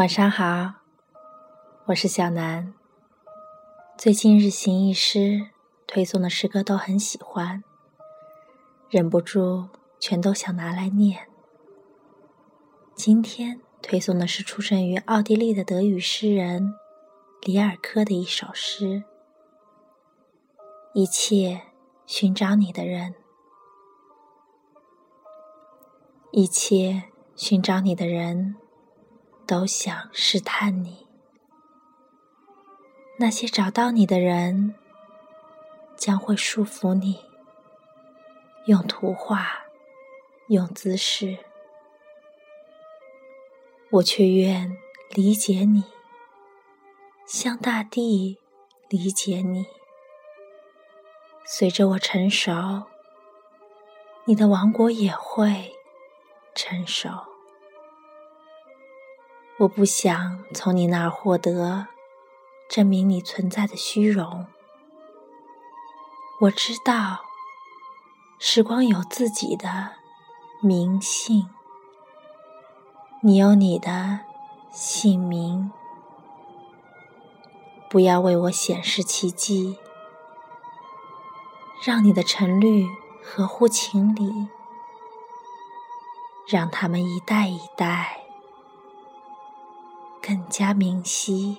晚上好，我是小南。最近日行一诗推送的诗歌都很喜欢，忍不住全都想拿来念。今天推送的是出生于奥地利的德语诗人里尔科的一首诗：一切寻找你的人，一切寻找你的人。都想试探你，那些找到你的人将会束缚你，用图画，用姿势，我却愿理解你，像大地理解你。随着我成熟，你的王国也会成熟。我不想从你那儿获得证明你存在的虚荣。我知道，时光有自己的名姓，你有你的姓名。不要为我显示奇迹，让你的沉绿合乎情理，让他们一代一代。加明晰。